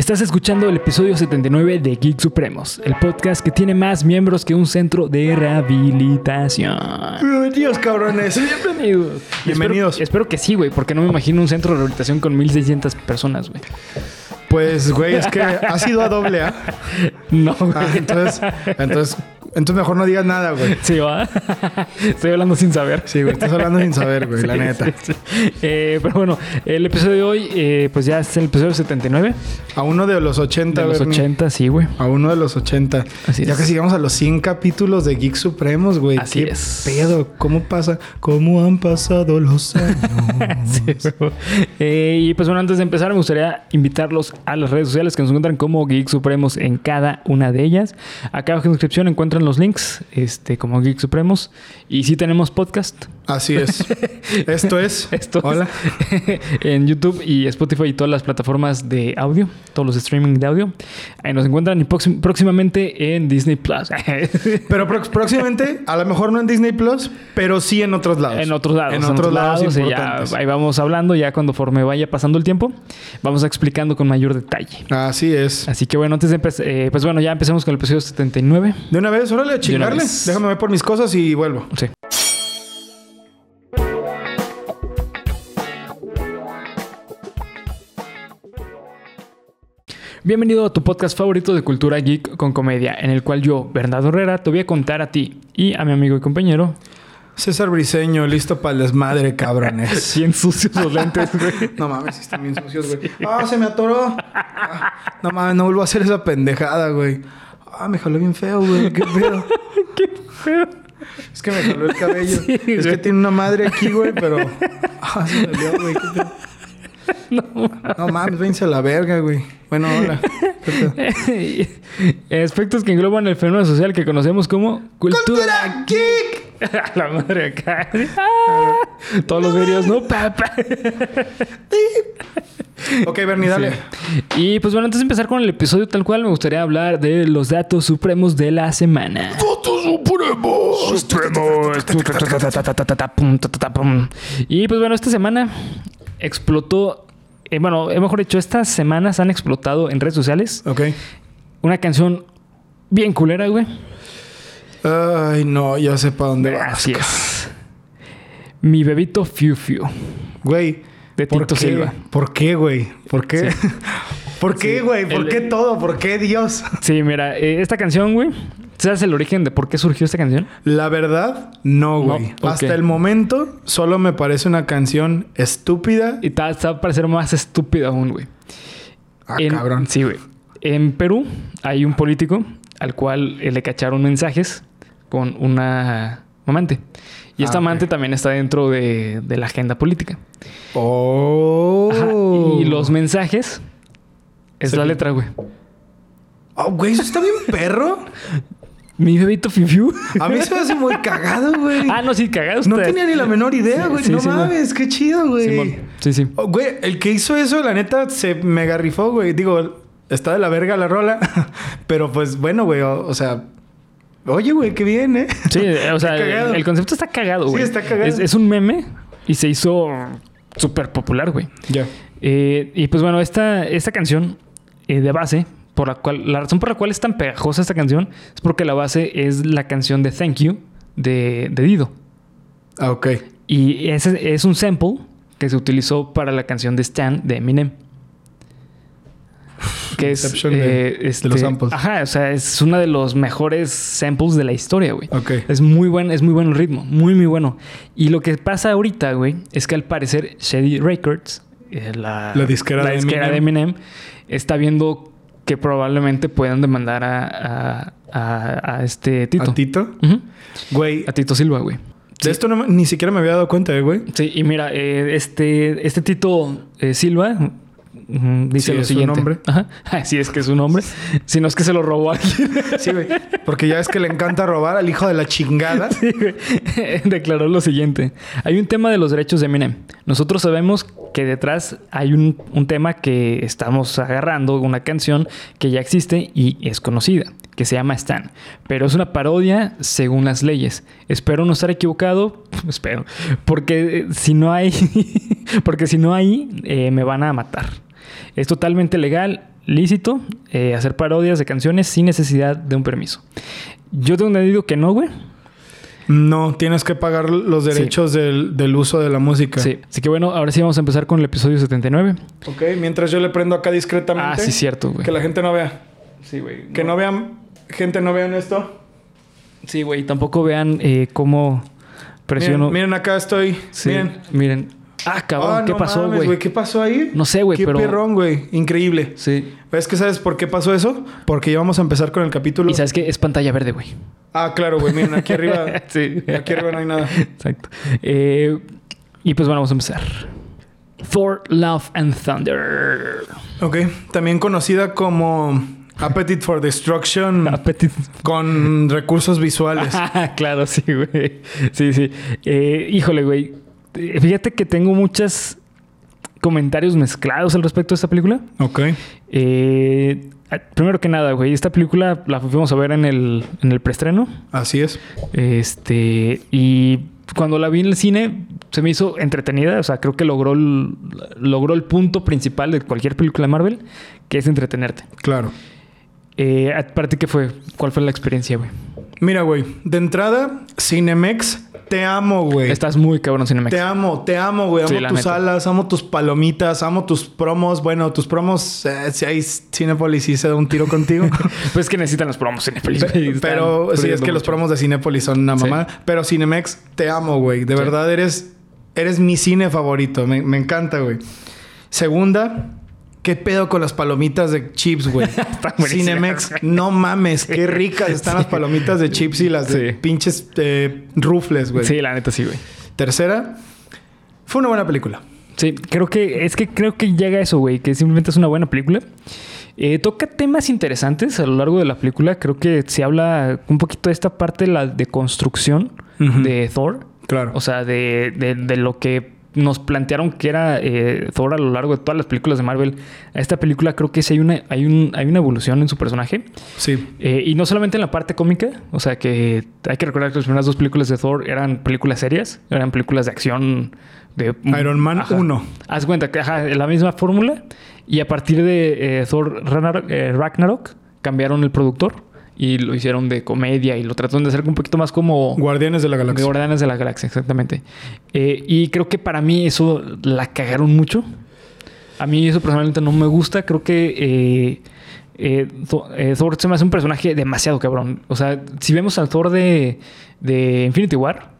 Estás escuchando el episodio 79 de Geek Supremos, el podcast que tiene más miembros que un centro de rehabilitación. Bienvenidos, cabrones. Bienvenidos. Bienvenidos. Espero, espero que sí, güey, porque no me imagino un centro de rehabilitación con 1600 personas, güey. Pues, güey, es que ha sido a doble A. No, güey. Ah, entonces, entonces, entonces mejor no digas nada, güey. Sí, va. Estoy hablando sin saber. Sí, güey, estás hablando sin saber, güey, la neta. sí, sí. Eh, pero bueno, el episodio de hoy, eh, pues ya es el episodio 79. A uno de los 80, De los Bernie. 80, sí, güey. A uno de los 80. Así ya es. casi llegamos a los 100 capítulos de Geek Supremos, güey. Así ¿Qué es. pedo? ¿Cómo pasa? ¿Cómo han pasado los años? Sí, güey. Eh, y pues bueno, antes de empezar, me gustaría invitarlos a las redes sociales que nos encuentran como Geek Supremos en cada una de ellas. Acá abajo en la descripción encuentran los links, este, como Geek Supremos. Y sí tenemos podcast. Así es. Esto es. Esto es Hola. en YouTube y Spotify y todas las plataformas de audio, todos los streaming de audio. Ahí nos encuentran y próxim- próximamente en Disney Plus. Pero próximamente, a lo mejor no en Disney Plus, pero sí en otros lados. En otros lados. En otros lados, y ya ahí vamos hablando, ya cuando forme vaya pasando el tiempo, vamos explicando con mayor detalle. Así es. Así que bueno, antes de empezar, pues bueno, ya empecemos con el episodio 79. De una vez, órale, a chingarle. Déjame ver por mis cosas y vuelvo. Sí. Bienvenido a tu podcast favorito de cultura geek con comedia, en el cual yo, Bernardo Herrera, te voy a contar a ti y a mi amigo y compañero, César Briseño, listo para el desmadre, cabrones. bien sucios los lentes, güey. No mames, están bien sucios, güey. Ah, se me atoró. Ah, no mames, no vuelvo a hacer esa pendejada, güey. Ah, me jaló bien feo, güey. Qué pedo. Qué feo. Es que me jaló el cabello. Sí, es güey. que tiene una madre aquí, güey, pero. Ah, se me dio, güey. qué pedo. No mames, vénse a la verga, güey. Bueno, hola. Aspectos que engloban el fenómeno social que conocemos como cultura, ¡Cultura geek! A la madre acá. Ah, todos los videos, ¿no? Papá. Ok, Bernie, dale. Y pues bueno, antes de empezar con el episodio tal cual, me gustaría hablar de los datos supremos de la semana. ¡Votos supremos! Supremos. Y pues bueno, esta semana explotó, eh, bueno, eh, mejor dicho, estas semanas han explotado en redes sociales Ok. una canción bien culera, güey. Ay, no, ya sé para dónde vas. Así es. Mi bebito Fiu Fiu. Güey. De ¿por Tito qué? Silva. ¿Por qué, güey? ¿Por qué? ¿Por qué, Sí. güey? ¿Por El- qué todo? ¿Por qué Dios? Sí, mira, eh, esta canción, güey. ¿Sabes el origen de por qué surgió esta canción? La verdad, no, No, güey. Hasta el momento solo me parece una canción estúpida. Y te va a parecer más estúpido aún, güey. Ah, En- cabrón. Sí, güey. En Perú hay un político al cual eh, le cacharon mensajes con una amante. Y esta Ah, amante también está dentro de, de la agenda política. Oh. Ajá. Y los mensajes es la letra, güey. Oh, güey, eso está bien perro. Mi bebito Fifiu. A mí se me hace muy cagado, güey. ah, no, sí, cagados. no ustedes. tenía ni la menor idea, güey. sí, no sí, mames, qué chido, güey. Sí, sí. Oh, güey, el que hizo eso, la neta, se mega rifó, güey. Digo, está de la verga la rola. pero pues bueno, güey. O, o sea, oye, güey, qué bien, ¿eh? Sí, o sea, el, el concepto está cagado, Sí, güey. está cagado. Es, es un meme y se hizo súper popular, güey. Ya. Eh, y pues bueno, esta, esta canción eh, de base, por la cual, la razón por la cual es tan pegajosa esta canción es porque la base es la canción de Thank You de, de Dido. Ah, ok. Y ese es un sample que se utilizó para la canción de Stan de Eminem. Que es Inception de- eh, de los samples. Ajá, o sea, es uno de los mejores samples de la historia, güey. Ok. Es muy buen, es muy bueno el ritmo, muy muy bueno. Y lo que pasa ahorita, güey, es que al parecer Shady Records, eh, la, La disquera de disquera de Eminem, está viendo que probablemente puedan demandar a, a, a- a este Tito. ¿A Tito? Ujú. Güey, A Tito Silva, güey. de esto no ni siquiera me había dado cuenta, eh, güey. Sí, y mira, eh, este, este Tito eh, Silva dice Sí, lo siguiente. nombre. Ajá. Es que es su nombre. Si no es que se lo robó alguien. Sí, güey. Porque ya es que le encanta robar al hijo de la chingada. Sí, güey. Declaró lo siguiente. Hay un tema de los derechos de Eminem. Nosotros sabemos que detrás hay un, un tema que estamos agarrando, una canción que ya existe y es conocida, que se llama Stan. Pero es una parodia según las leyes. Espero no estar equivocado. Espero. Porque eh, si no hay... porque si no hay, eh, me van a matar. Es totalmente legal lícito eh, hacer parodias de canciones sin necesidad de un permiso. Yo tengo entendido que no, güey. No, tienes que pagar los derechos del, del uso de la música. Sí. Así que bueno, ahora sí vamos a empezar con el episodio 79. Ok, mientras yo le prendo acá discretamente. Ah, sí, cierto, güey. Que la gente no vea. Sí, güey. Que no vean, gente no vean esto. Sí, güey. Tampoco vean eh, cómo presiono. Miren, miren, acá estoy. Sí, Miren. miren. Ah, cabrón, Ah, ¿qué no pasó, güey? ¿Qué pasó ahí? No sé, güey, Qué pero- perrón, güey. Increíble. Sí. ¿Ves que sabes por qué pasó eso? Porque ya vamos a empezar con el capítulo. Y sabes que es pantalla verde, güey. Ah, claro, güey. Miren, aquí arriba. sí. Aquí arriba no hay nada. Exacto. Eh, y pues bueno, vamos a empezar. Thor, Love and Thunder. Ok. También conocida como Appetite for Destruction Appetit. con recursos visuales. Ah, claro, sí, güey. Sí, sí. Eh, híjole, güey. Eh, Fíjate que tengo muchos comentarios mezclados al respecto de esta película. Ok. Eh, primero que nada, güey, esta película la fuimos a ver en el, en el preestreno. Así es. Este, y cuando la vi en el cine se me hizo entretenida. O sea, creo que logró el, logró el punto principal de cualquier película de Marvel, que es entretenerte. Claro. Eh, ¿Para ti qué fue? ¿Cuál fue la experiencia, güey? Mira, güey. De entrada, Cinemex, te amo, güey. Estás muy cabrón, Cinemex. Te amo, te amo, güey. Amo Sí, tus neta. alas, amo tus palomitas, amo tus promos. Bueno, tus promos, eh, si hay Cinepolis sí se da un tiro contigo. Pues es que necesitan los promos Cinepolis, Pe- Pero sí, es que los promos de Cinepolis son una Sí. mamá. Pero Cinemex, te amo, güey. De Sí. verdad, eres, eres mi cine favorito. Me, me encanta, güey. Segunda, ¿qué pedo con las palomitas de chips, güey? Cinemex, no mames, qué ricas están las palomitas de chips y las de Sí. pinches eh, rufles, güey. Sí, la neta sí, güey. Tercera, fue una buena película. Sí, creo que es que creo que llega a eso, güey, que simplemente es una buena película. Eh, toca temas interesantes a lo largo de la película. Creo que se habla un poquito de esta parte de la de construcción de Thor. Claro. O sea, de, de- de lo que nos plantearon que era eh, Thor a lo largo de todas las películas de Marvel. A esta película creo que sí hay una, hay un, hay una evolución en su personaje. sí. Eh, y no solamente en la parte cómica, o sea que hay que recordar que las primeras dos películas de Thor eran películas serias, eran películas de acción de Iron Man Ajá. 1. Haz cuenta que ajá, la misma fórmula y a partir de eh, Thor Ragnarok, eh, Ragnarok cambiaron el productor y lo hicieron de comedia y lo trataron de hacer un poquito más como Guardianes de la de Galaxia. Guardianes de la Galaxia, exactamente. Eh, y creo que para mí eso la cagaron mucho. A mí eso personalmente no me gusta. Creo que eh, eh, Thor, eh, Thor se me hace un personaje demasiado cabrón. O sea, si vemos al Thor de, de Infinity War,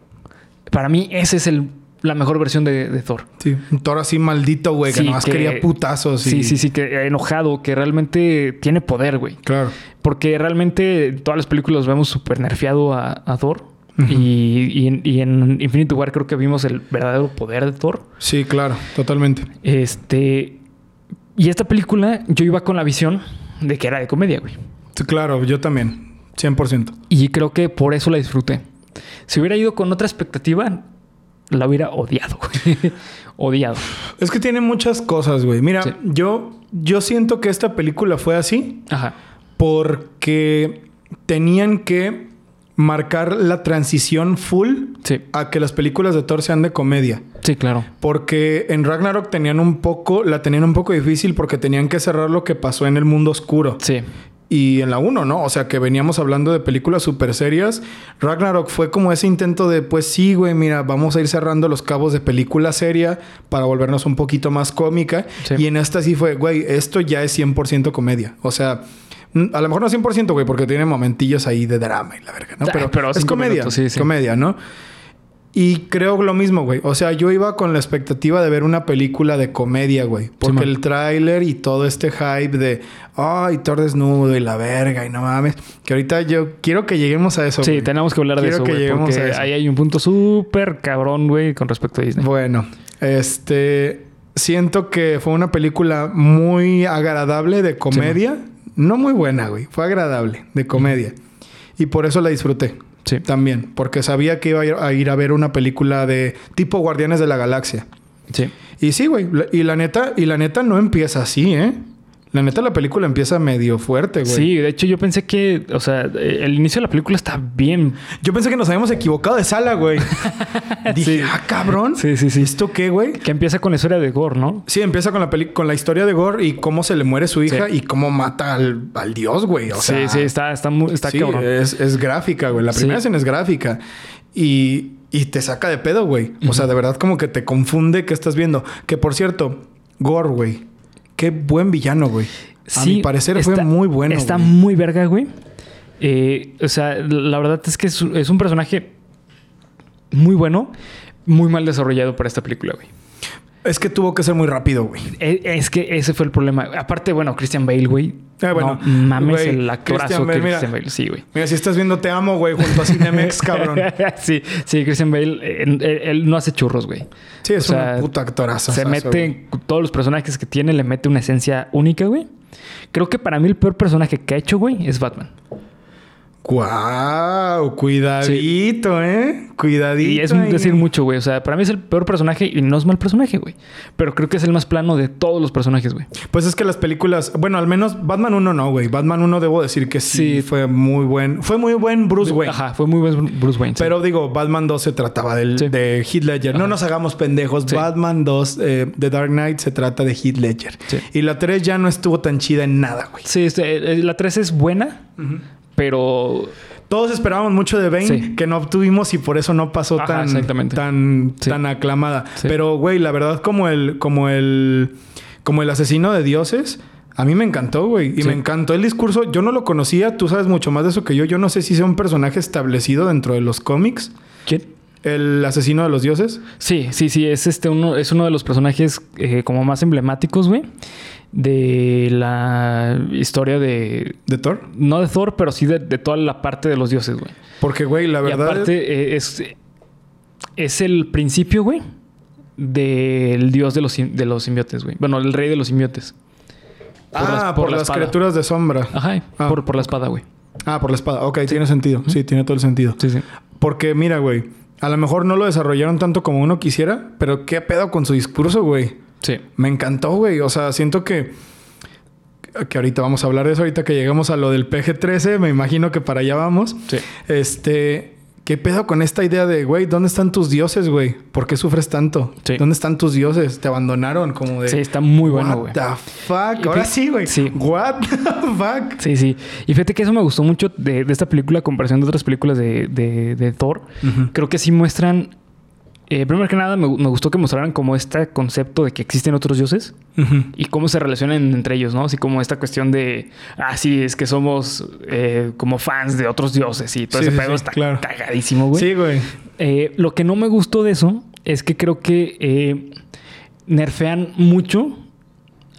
para mí ese es el, la mejor versión de, de Thor. Sí, un toro así maldito, güey, que nomás que- quería putazos. y- Sí, sí, sí, que enojado, que realmente tiene poder, güey. Claro. Porque realmente en todas las películas vemos súper nerfeado a, a Thor. Y, y en, y en Infinity War creo que vimos el verdadero poder de Thor. Sí, claro, totalmente. Este. Y esta película, yo iba con la visión de que era de comedia, güey. Sí, claro, yo también. 100%. Y creo que por eso la disfruté. Si hubiera ido con otra expectativa, la hubiera odiado, güey. odiado. Es que tiene muchas cosas, güey. Mira, Sí. yo, yo siento que esta película fue así Ajá. Porque tenían que marcar la transición full Sí. a que las películas de Thor sean de comedia. Sí, claro. Porque en Ragnarok tenían un poco, la tenían un poco difícil porque tenían que cerrar lo que pasó en el mundo oscuro. Sí. Y en la 1, ¿no? O sea, que veníamos hablando de películas súper serias. Ragnarok fue como ese intento de, pues sí, güey, mira, vamos a ir cerrando los cabos de película seria para volvernos un poquito más cómica. Sí. Y en esta sí fue, güey, esto ya es 100% comedia. O sea, a lo mejor no 100%, güey, porque tiene momentillos ahí de drama y la verga, ¿no? Ah, Pero, pero es comedia. minutos, sí, sí. Comedia, ¿no? Y creo lo mismo, güey. O sea, yo iba con la expectativa de ver una película de comedia, güey. Porque man. el tráiler y todo este hype de... Ay, Thor desnudo y la verga y no mames. Que ahorita yo quiero que lleguemos a eso, Sí, güey. tenemos que hablar de Quiero eso, que lleguemos Porque a eso. ahí hay un punto súper cabrón, güey, con respecto a Disney. Bueno, este... Siento que fue una película muy agradable de comedia. No muy buena, güey. Fue agradable de comedia. Y por eso la disfruté. Sí. También. Porque sabía que iba a ir- a ir a ver una película de tipo Guardianes de la Galaxia. Sí. Y sí, güey. Y la neta, y la neta no empieza así, ¿eh? La neta, la película empieza medio fuerte, güey. Sí, de hecho yo pensé que, o sea, el inicio de la película está bien. Yo pensé que nos habíamos equivocado de sala, güey. Dije, Sí. ah, cabrón. Sí, sí, sí. ¿Esto qué, güey? Que empieza con la historia de Gore, ¿no? Sí, empieza con la peli con la historia de Gore y cómo se le muere su hija Sí. y cómo mata al, al dios, güey. O sea, sí, sí, está, está, muy, está sí, cabrón. es, es gráfica, güey. La primera escena es gráfica. Y, y te saca de pedo, güey. O sea, de verdad como que te confunde qué estás viendo. Que por cierto, Gore, güey. Qué buen villano, güey. A mi parecer fue está- muy bueno. Está güey. muy verga, güey. Eh, o sea, la verdad es que es, es un personaje muy bueno, muy mal desarrollado para esta película, güey. Es que tuvo que ser muy rápido, güey. Eh, Es que ese fue el problema. Aparte, bueno, Christian Bale, güey. Ah, bueno, no mames güey, el actorazo Christian Bale, mira. Christian Bale. Sí, güey. Mira, si estás viendo Te Amo, güey, junto a Cinemex, cabrón. sí, sí, Christian Bale, eh, él, él no hace churros, güey. Sí, es O sea, una puta actoraza. Se mete en todos los personajes que tiene, le mete una esencia única, güey. Creo que para mí el peor personaje que ha hecho, güey, es Batman. Guau, cuidadito, ¿eh? Cuidadito. Y es ahí. decir mucho, güey. O sea, para mí es el peor personaje y no es mal personaje, güey. Pero creo que es el más plano de todos los personajes, güey. Pues es que las películas, bueno, al menos Batman 1 no, güey. Batman 1 debo decir que sí, Sí. fue muy buen, fue muy buen Bruce Wayne. Ajá, fue muy buen Bruce Wayne. sí. Pero digo, Batman 2 se trataba del, de Heath Ledger. No nos hagamos pendejos. Batman 2 eh, The Dark Knight se trata de Heath Ledger. Sí. Y la 3 ya no estuvo tan chida en nada, güey. Sí, este, eh, la 3 es buena, pero Todos esperábamos mucho de Bane, Sí. que no obtuvimos y por eso no pasó Ajá, tan, tan, Sí. tan aclamada. Sí. Pero, güey, la verdad, como el, como el, como el asesino de dioses, a mí me encantó, güey. Y Sí. me encantó el discurso. Yo no lo conocía, tú sabes mucho más de eso que yo. Yo no sé si sea un personaje establecido dentro de los cómics. ¿quién? El asesino de los dioses. Sí, sí, sí, es este uno, es uno de los personajes eh, como más emblemáticos, güey, de la historia de ¿De Thor? no de Thor, pero sí de, de toda la parte de los dioses, güey. Porque, güey, la Y verdad. aparte eh, es es el principio, güey, del dios de los de los simbiotes, güey. Bueno, el rey de los simbiotes. por ah, las- por, por la las criaturas de sombra. Ajá, Ah. por, por la espada, güey. Ah, por la espada. Ok, tiene sentido. Sí, tiene todo el sentido. Sí, sí. Porque, mira, güey, a lo mejor no lo desarrollaron tanto como uno quisiera, pero qué pedo con su discurso, güey. Sí. Me encantó, güey. O sea, siento que. Que ahorita vamos a hablar de eso. Ahorita que llegamos a lo del PG-13, me imagino que para allá vamos. Sí. Este. ¿Qué pedo con esta idea de, güey, ¿dónde están tus dioses, güey? ¿Por qué sufres tanto? Sí. ¿Dónde están tus dioses? Te abandonaron, como de. Sí, está muy bueno, What güey. the fuck? Ahora sí, güey. sí. What the fuck? Sí, sí. Y fíjate que eso me gustó mucho de, de esta película a comparación de otras películas de, de- de Thor. Creo que sí muestran. Eh, primero que nada, me, me gustó que mostraran como este concepto de que existen otros dioses y cómo se relacionan entre ellos, ¿no? Así como esta cuestión de. Ah, sí, es que somos eh, como fans de otros dioses y todo Sí, ese sí, pedo sí, está claro. cagadísimo, güey. Sí, güey. Eh, lo que no me gustó de eso es que creo que nerfean mucho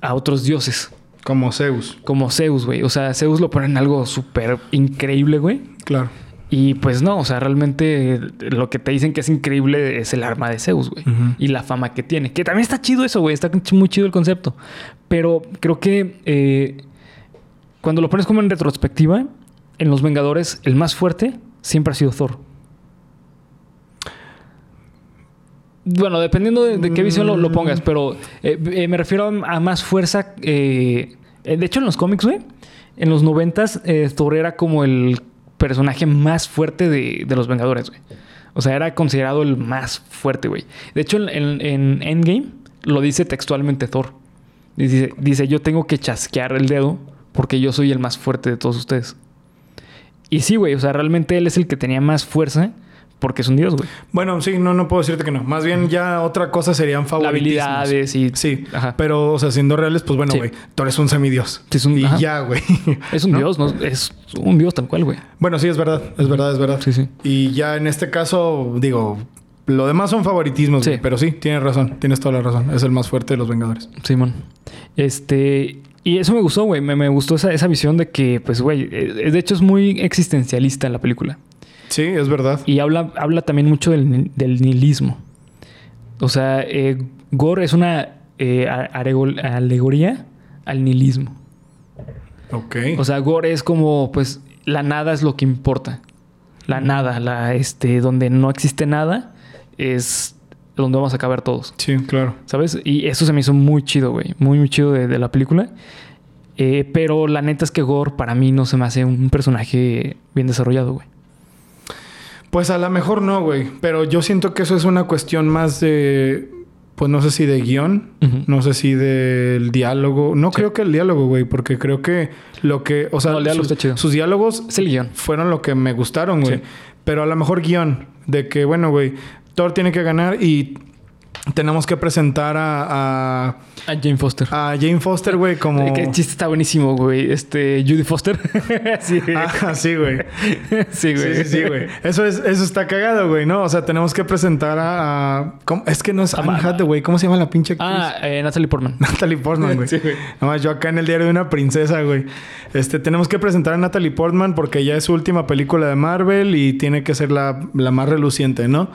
a otros dioses. Como Zeus. Como Zeus, güey. O sea, Zeus lo ponen algo súper increíble, güey. Claro. Y pues no, o sea, realmente lo que te dicen que es increíble es el arma de Zeus, güey. Y la fama que tiene. Que también está chido eso, güey. Está muy chido el concepto. Pero creo que eh, cuando lo pones como en retrospectiva, en Los Vengadores, el más fuerte siempre ha sido Thor. Bueno, dependiendo de, de qué visión lo, lo pongas, pero eh, eh, me refiero a, a más fuerza. de hecho, en los cómics, güey, en los noventas, Thor era como el personaje más fuerte de, de los Vengadores, güey. O sea, era considerado el más fuerte, güey. De hecho, en, en- en Endgame lo dice textualmente Thor. Dice, dice, yo tengo que chasquear el dedo porque yo soy el más fuerte de todos ustedes. Y sí, güey, o sea, realmente él es el que tenía más fuerza porque es un dios, güey. Bueno, sí, no, no puedo decirte que no. Más bien ya otra cosa serían favoritismos. Habilidades y... Sí, Ajá. pero, o sea, siendo reales, pues bueno, Sí. güey, tú eres un semidios. Sí, es un- y ajá. ya, güey. Es un ¿No? dios, ¿no? Es un dios tal cual, güey. Bueno, sí, es verdad, es verdad, es verdad. Sí, sí. Y ya en este caso, digo, lo demás son favoritismos, Sí. güey, pero sí, tienes razón, tienes toda la razón. Es el más fuerte de los Vengadores. Simón. Este. Y eso me gustó, güey. Me, me gustó esa, esa visión de que, pues, güey, eh, de hecho es muy existencialista la película. Sí, es verdad. Y habla, habla también mucho del, del nihilismo. O sea, eh, Gore es una eh, alegoría al nihilismo. Ok. O sea, Gore es como, pues, la nada es lo que importa. La nada, la, este, donde no existe nada, es donde vamos a acabar todos. sí, claro. ¿Sabes? Y eso se me hizo muy chido, güey. Muy, muy chido de, de la película. Eh, pero la neta es que Gore para mí no se me hace un personaje bien desarrollado, güey. Pues a lo mejor no, güey. Pero yo siento que eso es una cuestión más de. Pues no sé si de guion, no sé si del diálogo. No creo que el diálogo, güey, porque creo que lo que. O sea, No, el diálogo sus- está chido. sus diálogos Es el guion. fueron lo que me gustaron, güey. Sí. Pero a lo mejor guion, de que, bueno, güey, Thor tiene que ganar y tenemos que presentar a, a, A Jane Foster. a Jane Foster, güey, como. Que chiste está buenísimo, güey. Este, Judy Foster. sí, güey. Ah, sí, güey. sí, güey. Sí, sí, güey. Eso, es, eso está cagado, güey, ¿no? O sea, tenemos que presentar a... Es que no es Anne Hathaway. ¿Cómo se llama la pinche actriz? Ah, eh, Natalie Portman. Natalie Portman, güey. Sí, güey. Nomás yo acá en el diario de una princesa, güey. Este, tenemos que presentar a Natalie Portman porque ya es su última película de Marvel y tiene que ser la, la más reluciente, ¿no?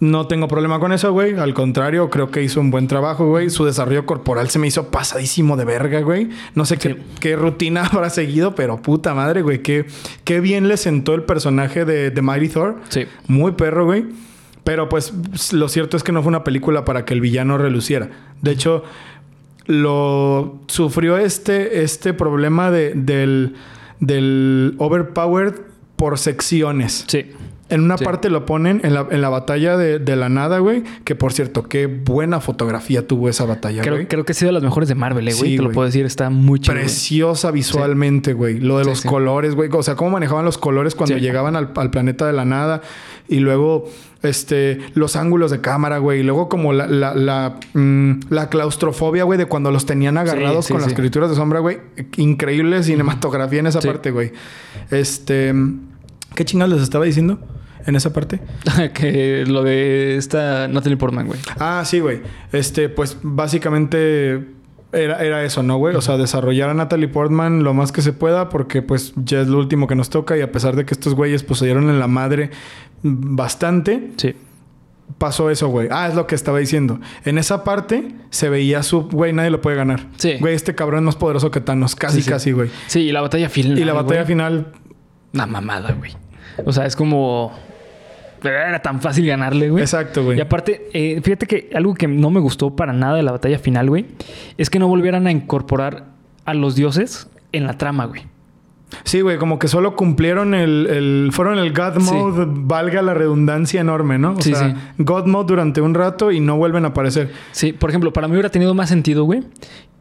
No tengo problema con eso, güey. Al contrario, creo que hizo un buen trabajo, güey. Su desarrollo corporal se me hizo pasadísimo de verga, güey. No sé qué, rutina habrá seguido, pero puta madre, güey. Qué, qué bien le sentó el personaje de, de Mighty Thor. Sí. Muy perro, güey. Pero pues lo cierto es que no fue una película para que el villano reluciera. De hecho, lo sufrió este, este problema de, del, del overpowered por secciones. Sí. En una Sí. parte lo ponen en la, en la batalla de, de la nada, güey. Que por cierto, qué buena fotografía tuvo esa batalla, güey. Creo, que ha sido de las mejores de Marvel, eh, güey. Sí, Te lo puedo decir. Está muy güey. Preciosa visualmente, güey. Lo de los colores, güey. O sea, cómo manejaban los colores cuando llegaban al, al planeta de la nada. Y luego, este, los ángulos de cámara, güey. Y luego como la, la, la, mm, la claustrofobia, güey, de cuando los tenían agarrados con las sí. escrituras de sombra, güey. Increíble cinematografía en esa parte, güey. Este... ¿Qué chingados les estaba diciendo en esa parte? que lo de esta Natalie Portman, güey. Ah, sí, güey. Este, pues básicamente era, era eso, ¿no, güey? O sea, desarrollar a Natalie Portman lo más que se pueda porque pues ya es lo último que nos toca y a pesar de que estos güeyes pues se dieron en la madre bastante, Sí. pasó eso, güey. Ah, es lo que estaba diciendo. En esa parte se veía su... Güey, nadie lo puede ganar. Sí. Güey, este cabrón es más poderoso que Thanos. Casi, Sí, sí. casi, güey. Sí, y la batalla final. Y la batalla güey, final... Una mamada, güey. O sea, es como. Era tan fácil ganarle, güey. Exacto, güey. Y aparte, eh, fíjate que algo que no me gustó para nada de la batalla final, güey, es que no volvieran a incorporar a los dioses en la trama, güey. Sí, güey, como que solo cumplieron el, el- fueron el God Sí. Mode, valga la redundancia enorme, ¿no? O Sí, sea, sí. God Mode durante un rato y no vuelven a aparecer. Sí, por ejemplo, para mí hubiera tenido más sentido, güey,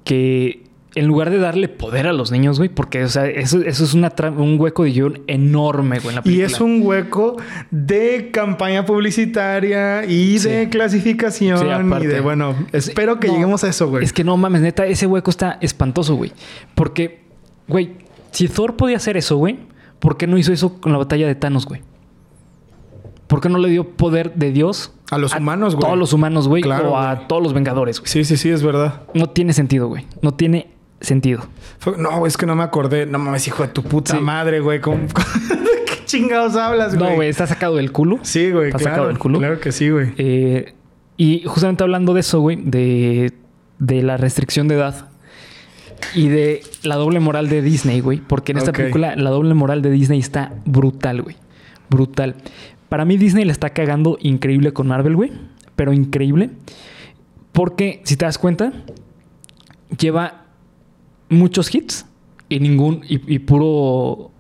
que en lugar de darle poder a los niños, güey, porque, o sea, eso, eso es una un hueco de guion enorme, güey, en la Y película. es un hueco de campaña publicitaria y Sí. de clasificación Sí, y de, bueno, espero que No, lleguemos a eso, güey. Es que no mames, neta, ese hueco está espantoso, güey. Porque, güey, si Thor podía hacer eso, güey, ¿por qué no hizo eso con la batalla de Thanos, güey? ¿Por qué no le dio poder de Dios A los humanos, güey. todos los humanos, güey? Claro, o a güey. todos los Vengadores, güey. Sí, sí, sí, es verdad. No tiene sentido, güey. No tiene sentido. No, es que no me acordé. No mames, hijo de tu puta Sí. madre, güey. ¿Cómo- ¿De qué chingados hablas, güey? No, güey, está sacado del culo. Sí, güey, Está claro. sacado del culo. Claro que sí, güey. Eh, y justamente hablando de eso, güey, de, de la restricción de edad y de la doble moral de Disney, güey, porque en esta película la doble moral de Disney está brutal, güey. Brutal. Para mí Disney le está cagando increíble con Marvel, güey, pero increíble. Porque, si te das cuenta, lleva muchos hits y ningún, y, y puro...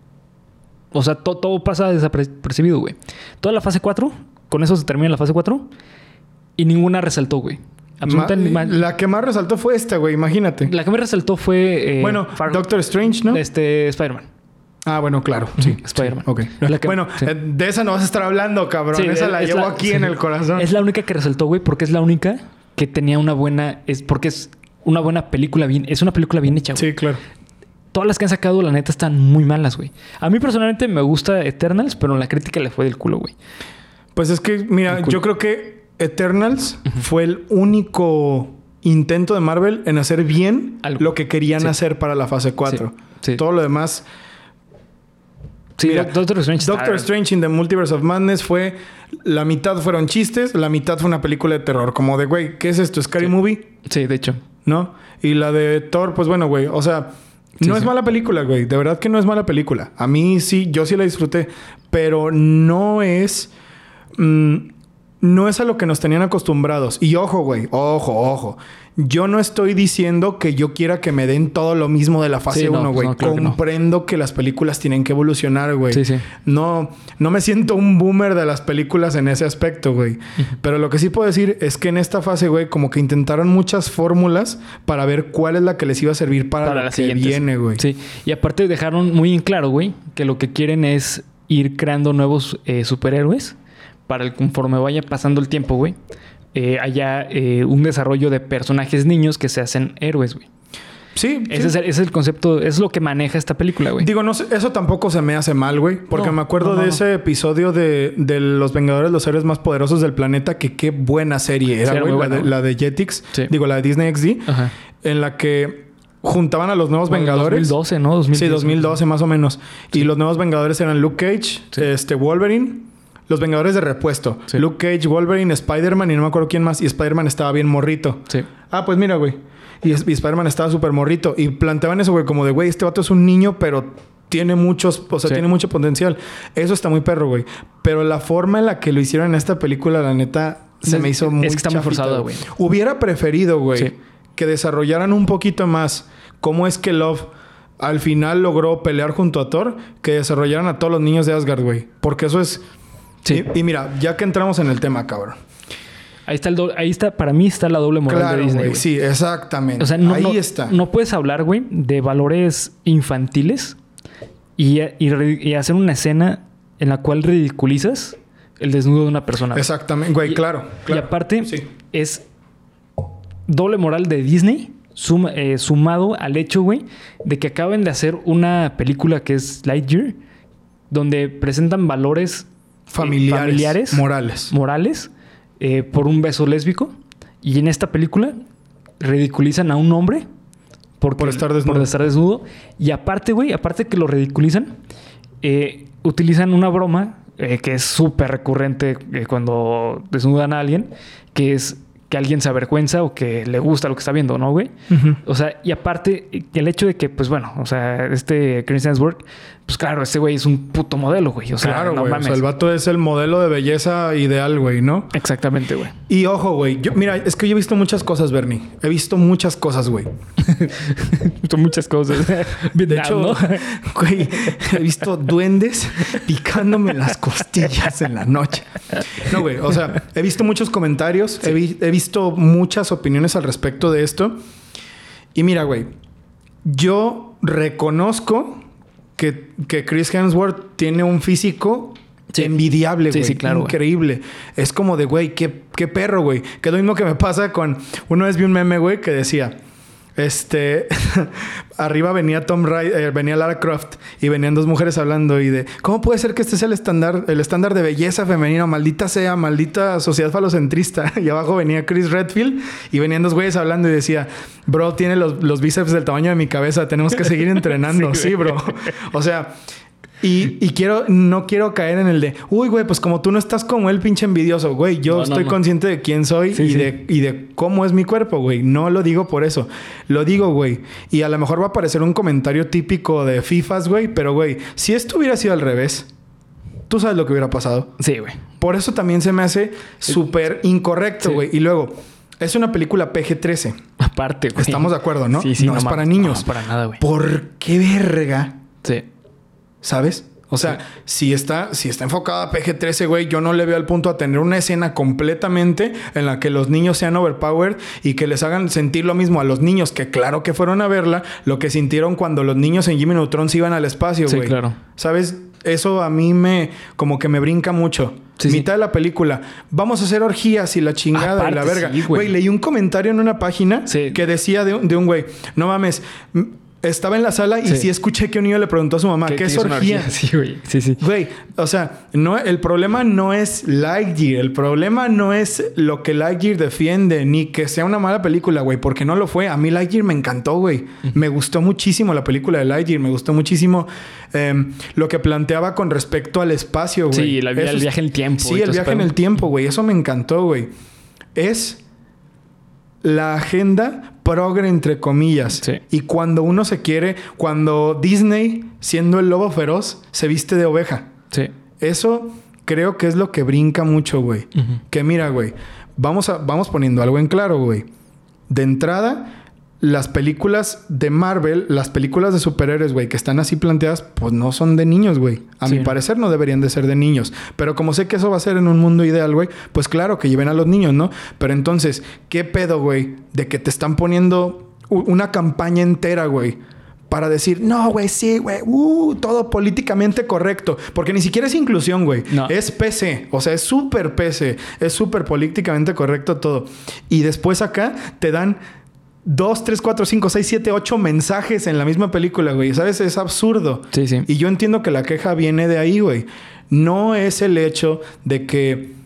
O sea, to- todo pasa desapercibido, güey. Toda la fase 4, con eso se termina la fase 4 y ninguna resaltó, güey. Absolutamente. La que más resaltó fue esta, güey, imagínate. la que me resaltó fue. eh, bueno, Doctor Strange, ¿no? Este, Spider-Man. Ah, bueno, claro. Sí, Spider-Man. Ok. Es la que- bueno, sí. eh, de esa no vas a estar hablando, cabrón. Sí, esa es- la es llevo la- aquí en el corazón. Es la única que resaltó, güey, porque es la única que tenía una buena. Es porque es una buena película bien. Es una película bien hecha, güey. Sí, claro. Todas las que han sacado, la neta, están muy malas, güey. A mí personalmente me gusta Eternals, pero la crítica le fue del culo, güey. Pues es que, mira, yo creo que Eternals fue el único intento de Marvel en hacer bien Algo. lo que querían Sí. hacer para la fase 4. Sí, sí. Todo lo demás. Sí, Mira, Doctor Strange. Doctor Strange in the Multiverse of Madness fue. La mitad fueron chistes, la mitad fue una película de terror. Como de, güey, ¿qué es esto? ¿Scary. Movie? Sí, de hecho. ¿No? Y la de Thor, pues bueno, güey. O sea, Sí, no es sí. mala película, güey. De verdad que no es mala película. A mí sí, yo sí la disfruté. Pero no es. mm, no es a lo que nos tenían acostumbrados. Y ojo, güey, ojo, ojo. Yo no estoy diciendo que yo quiera que me den todo lo mismo de la fase Sí, no, 1, pues güey. no, claro que no. Comprendo que, las películas tienen que evolucionar, güey. Sí, sí. No, no me siento un boomer de las películas en ese aspecto, güey. Pero lo que sí puedo decir es que en esta fase, güey, como que intentaron muchas fórmulas para ver cuál es la que les iba a servir para, para lo las que siguientes. viene, güey. Sí. Y aparte dejaron muy en claro, güey, que lo que quieren es ir creando nuevos eh, superhéroes para el conforme vaya pasando el tiempo, güey. eh, haya eh, un desarrollo de personajes niños que se hacen héroes, güey. Sí, Ese, sí. es el, ese es el concepto, es lo que maneja esta película, güey. Digo, no sé, eso tampoco se me hace mal, güey. Porque No, me acuerdo no, no, de no. ese episodio de, de Los Vengadores, los héroes más poderosos del planeta, que qué buena serie era, era güey. la, de, güey. la de Jetix. Sí. Digo, la de Disney XD. Ajá. En la que juntaban a los nuevos Bueno, Vengadores. 2012, ¿no? 2010, Sí, 2012 más o menos. Y los nuevos Vengadores eran Luke Cage, Sí. este Wolverine, los Vengadores de repuesto. Sí. Luke Cage, Wolverine, Spider-Man y no me acuerdo quién más. Y Spider-Man estaba bien morrito. Sí. Ah, pues mira, güey. Y, y Spider-Man estaba súper morrito. Y planteaban eso, güey, como de, güey, este vato es un niño, pero tiene muchos, o sea, Sí. tiene mucho potencial. Eso está muy perro, güey. Pero la forma en la que lo hicieron en esta película, la neta, se Es- me hizo es muy que está muy forzada, güey. Hubiera preferido, güey, Sí. que desarrollaran un poquito más cómo es que Love al final logró pelear junto a Thor, que desarrollaran a todos los niños de Asgard, güey. Porque eso es... Sí. Y, y mira, ya que entramos en el tema, cabrón. Ahí está el do- ahí está, para mí está la doble moral Claro, de Disney. güey. güey. Sí, exactamente. O sea, no, Ahí no- está. no puedes hablar, güey, de valores infantiles y, y hacer una escena en la cual ridiculizas el desnudo de una persona. Exactamente, güey, claro, claro. Y aparte, Sí. es doble moral de Disney eh, sumado al hecho, güey, de que acaban de hacer una película que es Lightyear, donde presentan valores familiares, familiares, morales. morales eh, por un beso lésbico. Y en esta película ridiculizan a un hombre porque- Por estar desnudo. Por estar desnudo. Y aparte, güey, aparte que lo ridiculizan, eh, utilizan una broma eh, que es súper recurrente cuando desnudan a alguien, que es que alguien se avergüenza o que le gusta lo que está viendo, ¿no, güey? O sea, y aparte, el hecho de que, pues bueno, o sea, este Chris Hemsworth, pues claro, este güey es un puto modelo, güey. O sea, claro, no güey. o mames. sea, el vato es el modelo de belleza ideal, güey, ¿no? Exactamente, güey. Y ojo, güey. Yo, mira, es que yo he visto muchas cosas, Bernie. He visto muchas cosas, güey. Son muchas cosas. De hecho, ¿no? güey, he visto duendes picándome las costillas en la noche. No, güey. O sea, he visto muchos comentarios. He, vi- he visto muchas opiniones al respecto de esto. Y mira, güey. Yo reconozco que, que Chris Hemsworth tiene un físico Sí. envidiable, güey. sí, claro, güey. Increíble. Es como de, güey, qué, qué perro, güey. Que es lo mismo que me pasa con... Una vez vi un meme, güey, que decía... Este... arriba venía Tom Ray... eh, venía Lara Croft. Y venían dos mujeres hablando y de... ¿Cómo puede ser que este sea el estándar... El estándar de belleza femenina? Maldita sea, maldita sociedad falocentrista. Y abajo venía Chris Redfield. Y venían dos güeyes hablando y decía... Bro, tiene los, los bíceps del tamaño de mi cabeza. Tenemos que seguir entrenando. Sí, bro. O sea... Y, y quiero, no quiero caer en el de, uy, güey, pues como tú no estás como el pinche envidioso, güey, yo No, no, estoy no. consciente de quién soy Sí, y, sí. De, y de cómo es mi cuerpo, güey. No lo digo por eso. Lo digo, güey. Y a lo mejor va a parecer un comentario típico de FIFAs, güey, pero, güey, si esto hubiera sido al revés, tú sabes lo que hubiera pasado. Sí, güey. Por eso también se me hace súper incorrecto, Sí. güey. Y luego, es una película PG-13. Aparte, güey. Estamos de acuerdo, ¿no? Sí, sí. No es mames. para niños. No, para nada, güey. ¿Por qué verga Sí. ¿Sabes? O sea, si está, si está enfocada a PG-13, güey, yo no le veo al punto a tener una escena completamente en la que los niños sean overpowered y que les hagan sentir lo mismo a los niños que claro que fueron a verla, lo que sintieron cuando los niños en Jimmy Neutron se iban al espacio, Sí, güey. claro. ¿Sabes? Eso a mí me como que me brinca mucho. Sí, sí. Mitad de la película, vamos a hacer orgías y la chingada y la Aparte, verga. sí, güey. güey, leí un comentario en una página Sí. que decía de, un- de un güey, no mames, estaba en la sala y Sí. sí escuché que un niño le preguntó a su mamá, ¿qué, es una orgía? Sí, güey. Sí, sí. Güey, o sea, no, el problema no es Lightyear. El problema no es lo que Lightyear defiende, ni que sea una mala película, güey, porque no lo fue. A mí Lightyear me encantó, güey. Me gustó muchísimo la película de Lightyear. Me gustó muchísimo em, lo que planteaba con respecto al espacio, güey. Sí, la- el Eso es- viaje en el tiempo Sí, el viaje en el tiempo, güey. Eso me encantó, güey. Es la agenda progre entre comillas. Sí. Y cuando uno se quiere, cuando Disney, siendo el lobo feroz, se viste de oveja. Sí. Eso creo que es lo que brinca mucho, güey. Que mira, güey, vamos, a, vamos poniendo algo en claro, güey. De entrada, las películas de Marvel, las películas de superhéroes, güey, que están así planteadas, pues no son de niños, güey. A mi parecer no deberían de ser de niños. Pero como sé que eso va a ser en un mundo ideal, güey, pues claro que lleven a los niños, ¿no? Pero entonces, ¿qué pedo, güey? De que te están poniendo una campaña entera, güey. Para decir, no, güey, sí, güey, uh, todo políticamente correcto. Porque ni siquiera es inclusión, güey. Es PC. O sea, es súper PC. Es súper políticamente correcto todo. Y después acá te dan dos, tres, cuatro, cinco, seis, siete, ocho mensajes en la misma película, güey. ¿Sabes? Es absurdo. Sí, sí. Y yo entiendo que la queja viene de ahí, güey. No es el hecho de que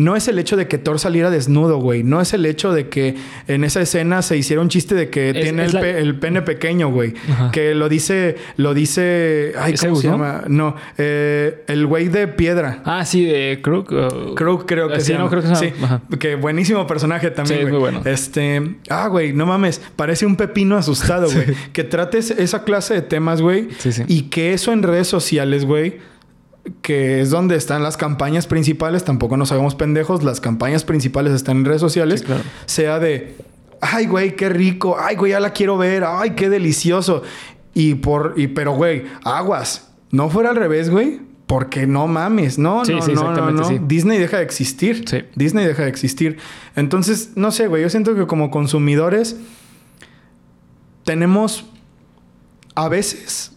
no es el hecho de que Thor saliera desnudo, güey. No es el hecho de que en esa escena se hiciera un chiste de que tiene el, pene pequeño, güey. Que lo dice, lo dice. Ay, ¿cómo se llama? No, eh, el güey de piedra. Ah, sí, de Crook. Crook, creo que sí. No, creo que sí. Que buenísimo personaje también, güey. muy bueno. Este. Ah, güey, no mames. Parece un pepino asustado, güey. que trates esa clase de temas, güey. Sí, sí. Y que eso en redes sociales, güey que es donde están las campañas principales, tampoco nos hagamos pendejos, las campañas principales están en redes sociales, sea de, ay, güey, qué rico, ay, güey, ya la quiero ver, ay, qué delicioso. Y por, y, pero, güey, aguas, no fuera al revés, güey, porque no mames, no, no, no, no, Disney deja de existir. Disney deja de existir. Entonces, no sé, güey, yo siento que como consumidores tenemos a veces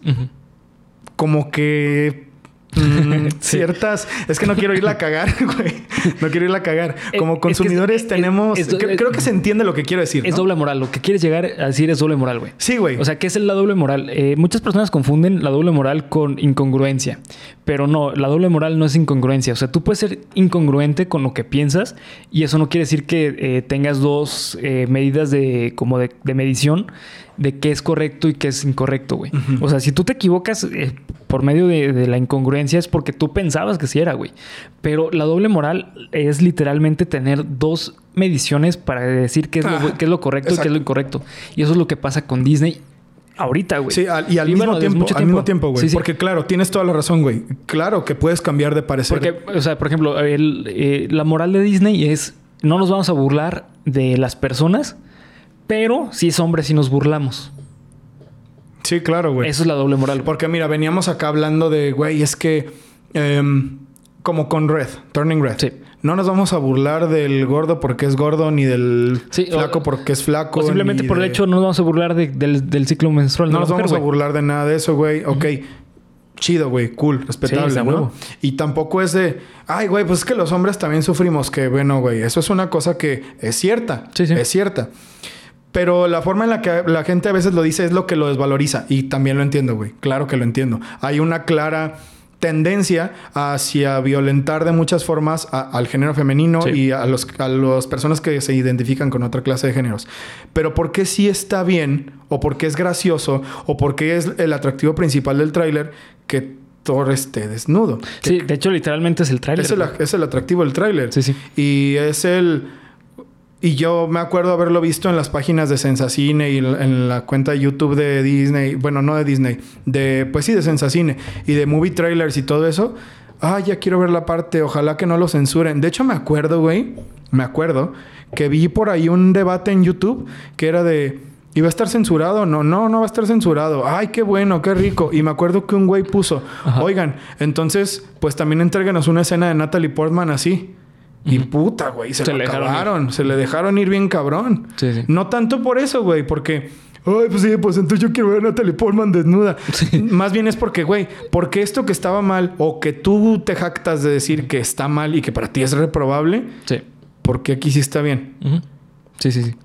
como que Mm, ciertas. Es que no quiero irla a cagar, güey. No quiero irla a cagar. Como consumidores tenemos. creo, que se entiende lo que quiero decir. Es doble moral. Lo que quieres llegar a decir es doble moral, güey. Sí, güey. O sea, ¿qué es la doble moral? Eh, muchas personas confunden la doble moral con incongruencia. Pero no, la doble moral no es incongruencia. O sea, tú puedes ser incongruente con lo que piensas y eso no quiere decir que eh, tengas dos eh, medidas de como de, medición de qué es correcto y qué es incorrecto, güey. O sea, si tú te equivocas por medio de, la incongruencia es porque tú pensabas que sí era, güey. Pero la doble moral es literalmente tener dos mediciones para decir qué es, lo, qué es lo correcto y qué es lo incorrecto. Y eso es lo que pasa con Disney ahorita, güey. Sí, y al, mismo, tiempo, al mismo tiempo, güey. Porque claro, tienes toda la razón, güey. Claro que puedes cambiar de parecer. Porque, o sea, por ejemplo, eh, la moral de Disney es no nos vamos a burlar de las personas, pero si es hombre, si nos burlamos. Sí, claro, güey. Eso es la doble moral. Porque mira, veníamos acá hablando de, güey, es que em, como con Red, Turning Red. Sí. No nos vamos a burlar del gordo porque es gordo, ni del flaco porque es flaco. O simplemente por el hecho no nos vamos a burlar del, ciclo menstrual. No nos vamos a burlar de nada de eso, güey. Ok. Chido, güey, cool, respetable, ¿no? Y tampoco es de, ay, güey, pues es que los hombres también sufrimos, que bueno, güey, eso es una cosa que es cierta, sí, sí. es cierta. Pero la forma en la que la gente a veces lo dice es lo que lo desvaloriza. Y también lo entiendo, güey. Claro que lo entiendo. Hay una clara tendencia hacia violentar de muchas formas al género femenino y a los a las personas que se identifican con otra clase de géneros. Pero ¿por qué sí está bien o por qué es gracioso o por qué es el atractivo principal del tráiler que Thor esté desnudo? Sí, de hecho literalmente es el tráiler. Es, el, es el atractivo del tráiler. Sí, sí. Y es el y yo me acuerdo haberlo visto en las páginas de Sensacine y en la cuenta de YouTube de Disney. Bueno, no de Disney. De, pues sí, de Sensacine. Y de movie trailers y todo eso. Ah, ya quiero ver la parte. Ojalá que no lo censuren. De hecho, me acuerdo, güey. Me acuerdo que vi por ahí un debate en YouTube que era de... ¿Iba a estar censurado? No, no, no va a estar censurado. Ay, qué bueno, qué rico. Y me acuerdo que un güey puso, oigan, entonces, pues también entréguenos una escena de Natalie Portman así. Y puta, güey, se, le acabaron. Se le dejaron ir bien cabrón. Sí, sí. No tanto por eso, güey, porque... Ay, pues sí, pues entonces yo quiero ver a Natalie Portman desnuda. Más bien es porque, güey, porque esto que estaba mal o que tú te jactas de decir que está mal y que para ti es reprobable, sí. porque aquí sí está bien. Sí, sí, sí.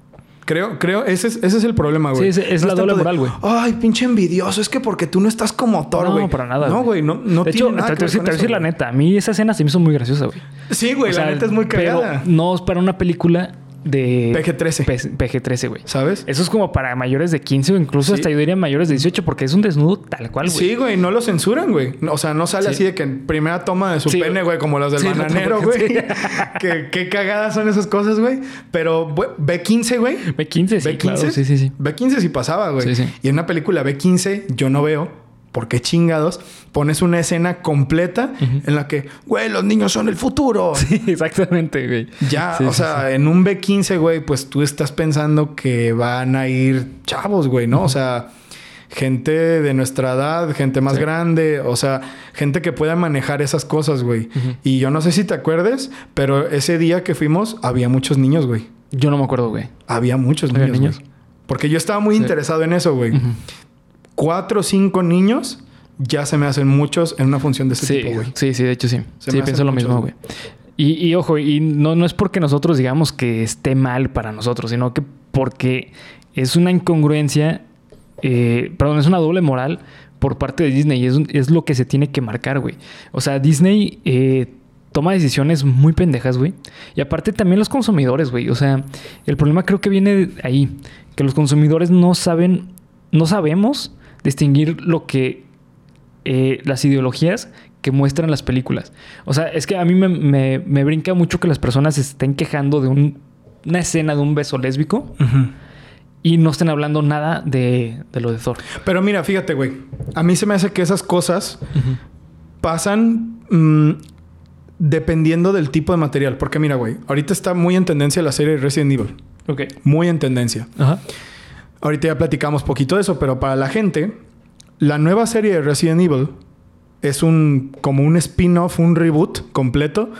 Creo, creo, ese es, ese es el problema, güey. Sí, es, la doble moral, güey. Ay, pinche envidioso. Es que porque tú no estás como Thor, güey. No, para nada. No, güey, no, no de hecho, te, te, voy a decir la neta. A mí esa escena se me hizo muy graciosa, güey. Sí, güey, la neta es muy cagada. Pero no es para una película de PG-13. PG-13, güey. ¿Sabes? Eso es como para mayores de 15 o incluso hasta yo diría mayores de 18 porque es un desnudo tal cual, güey. Sí, güey, no lo censuran, güey. O sea, no sale así de que en primera toma de su pene, güey, como las del bananero, güey. qué, cagadas son esas cosas, güey. Pero B15, güey. B15, sí, B15, sí, sí, sí. B15 sí pasaba, güey. Y en una película B15 yo no veo ¿por qué chingados pones una escena completa en la que, güey, los niños son el futuro? Sí, exactamente, güey. Ya, Sí, o sí, sea, en un B15, güey, pues tú estás pensando que van a ir chavos, güey, ¿no? O sea, gente de nuestra edad, gente más grande, o sea, gente que pueda manejar esas cosas, güey. Y yo no sé si te acuerdes, pero ese día que fuimos había muchos niños, güey. Yo no me acuerdo, güey. Había muchos ¿Había niños, niños? güey. Porque yo estaba muy interesado en eso, güey. Cuatro o cinco niños ya se me hacen muchos en una función de ese Sí, tipo, güey. sí, sí, de hecho sí. Se sí, pienso lo muchos, mismo, güey. Y, y ojo, y no, no es porque nosotros digamos que esté mal para nosotros, sino que porque es una incongruencia, eh, perdón, es una doble moral por parte de Disney y es, es lo que se tiene que marcar, güey. O sea, Disney eh, toma decisiones muy pendejas, güey. Y aparte también los consumidores, güey. O sea, el problema creo que viene de ahí, que los consumidores no saben, no sabemos distinguir lo que eh, las ideologías que muestran las películas. O sea, es que a mí me, me- me brinca mucho que las personas se estén quejando de un- una escena de un beso lésbico y no estén hablando nada de, de lo de Thor. Pero mira, fíjate, güey. A mí se me hace que esas cosas pasan mm, dependiendo del tipo de material. Porque mira, güey, ahorita está muy en tendencia la serie Resident Evil. Ok. Muy en tendencia. Ajá. Ahorita ya platicamos poquito de eso, pero para la gente, la nueva serie de Resident Evil es un como un spin-off, un reboot completo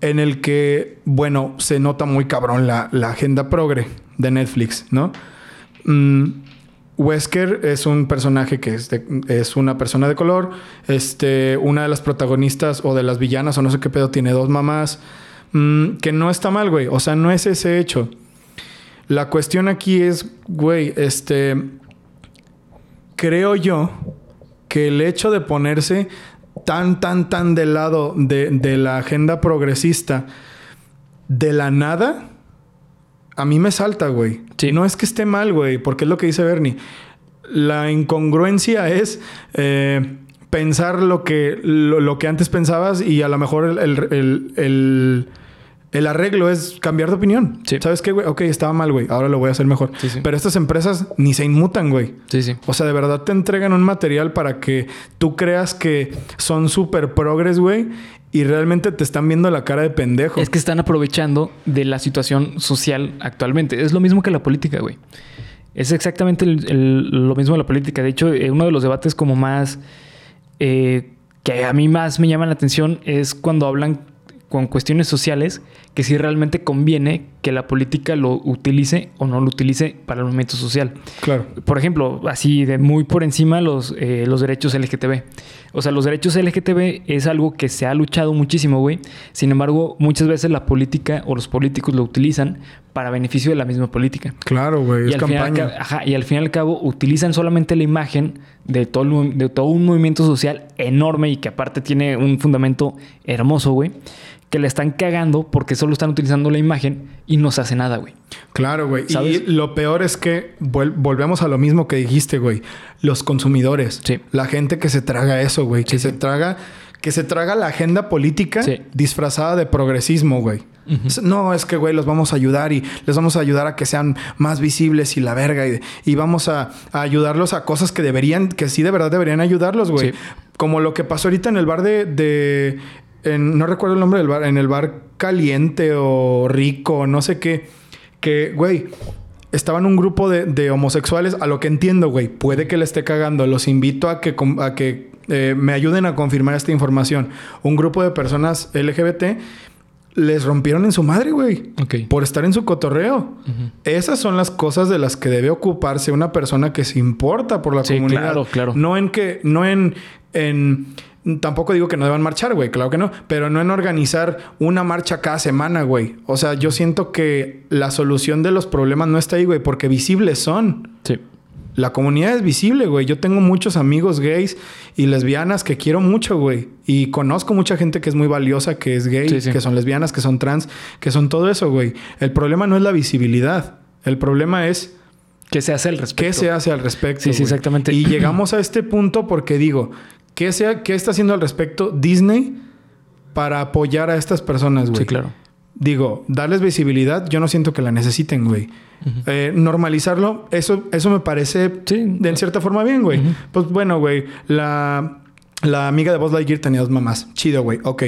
en el que, bueno, se nota muy cabrón la, la agenda progre de Netflix, ¿no? Mm, Wesker es un personaje que es, es una persona de color. Este, una de las protagonistas o de las villanas, o no sé qué pedo, tiene dos mamás. Mm, que no está mal, güey. O sea, no es ese hecho. La cuestión aquí es, güey, este. Creo yo que el hecho de ponerse tan, tan, tan del lado de, de la agenda progresista de la nada, a mí me salta, güey. Sí. No es que esté mal, güey, porque es lo que dice Bernie. La incongruencia es eh, pensar lo que, lo, lo que antes pensabas y a lo mejor el, el- el- el- el arreglo es cambiar de opinión. Sí. ¿Sabes qué, güey? Ok, estaba mal, güey. Ahora lo voy a hacer mejor. Sí, sí. Pero estas empresas ni se inmutan, güey. Sí, sí. O sea, de verdad te entregan un material para que tú creas que son súper progres, güey. Y realmente te están viendo la cara de pendejo. Es que están aprovechando de la situación social actualmente. Es lo mismo que la política, güey. Es exactamente el- el- lo mismo la política. De hecho, eh, uno de los debates como más... eh, que a mí más me llaman la atención es cuando hablan con cuestiones sociales que si realmente conviene que la política lo utilice o no lo utilice para el movimiento social. Claro. Por ejemplo, así de muy por encima los, eh, los derechos LGTB. O sea, los derechos LGTB es algo que se ha luchado muchísimo, güey. Sin embargo, muchas veces la política o los políticos lo utilizan para beneficio de la misma política. Claro, güey. Y Es al, campaña. cabo- ajá, y al fin y al cabo utilizan solamente la imagen de todo, el de todo un movimiento social enorme y que aparte tiene un fundamento hermoso, güey. Que le están cagando porque solo están utilizando la imagen y no se hace nada, güey. Claro, güey. Y lo peor es que volvemos a lo mismo que dijiste, güey. Los consumidores. Sí. La gente que se traga eso, güey. Que Sí, se sí. traga... Que se traga la agenda política Sí. disfrazada de progresismo, güey. No, es que, güey, los vamos a ayudar y les vamos a ayudar a que sean más visibles y la verga. Y, y vamos a, a ayudarlos a cosas que deberían, que sí de verdad deberían ayudarlos, güey. Sí. Como lo que pasó ahorita en el bar de. de- en- no recuerdo el nombre del bar, en el bar caliente o rico, no sé qué. Que, güey, estaban un grupo de, de homosexuales, a lo que entiendo, güey, puede que le esté cagando. Los invito a que, a que eh, me ayuden a confirmar esta información. Un grupo de personas LGBT les rompieron en su madre, güey. Por estar en su cotorreo. Esas son las cosas de las que debe ocuparse una persona que se importa por la Sí, comunidad. claro, claro. No en que, no en, en tampoco digo que no deban marchar, güey, claro que no, pero no en organizar una marcha cada semana, güey. O sea, yo siento que la solución de los problemas no está ahí, güey, porque visibles son. Sí. La comunidad es visible, güey. Yo tengo muchos amigos gays y lesbianas que quiero mucho, güey. Y conozco mucha gente que es muy valiosa, que es gay, Sí, sí. que son lesbianas, que son trans, que son todo eso, güey. El problema no es la visibilidad. El problema es ¿Qué se hace al respecto? qué se hace al respecto. Sí, sí, exactamente. Y llegamos a este punto porque digo, ¿qué, sea, ¿qué está haciendo al respecto Disney para apoyar a estas personas, güey? Sí, claro. digo, darles visibilidad, yo no siento que la necesiten, güey. Eh, normalizarlo, eso, eso me parece Sí. de en cierta forma bien, güey. Pues bueno, güey, la, la amiga de Buzz Lightyear tenía dos mamás. Chido, güey, ok.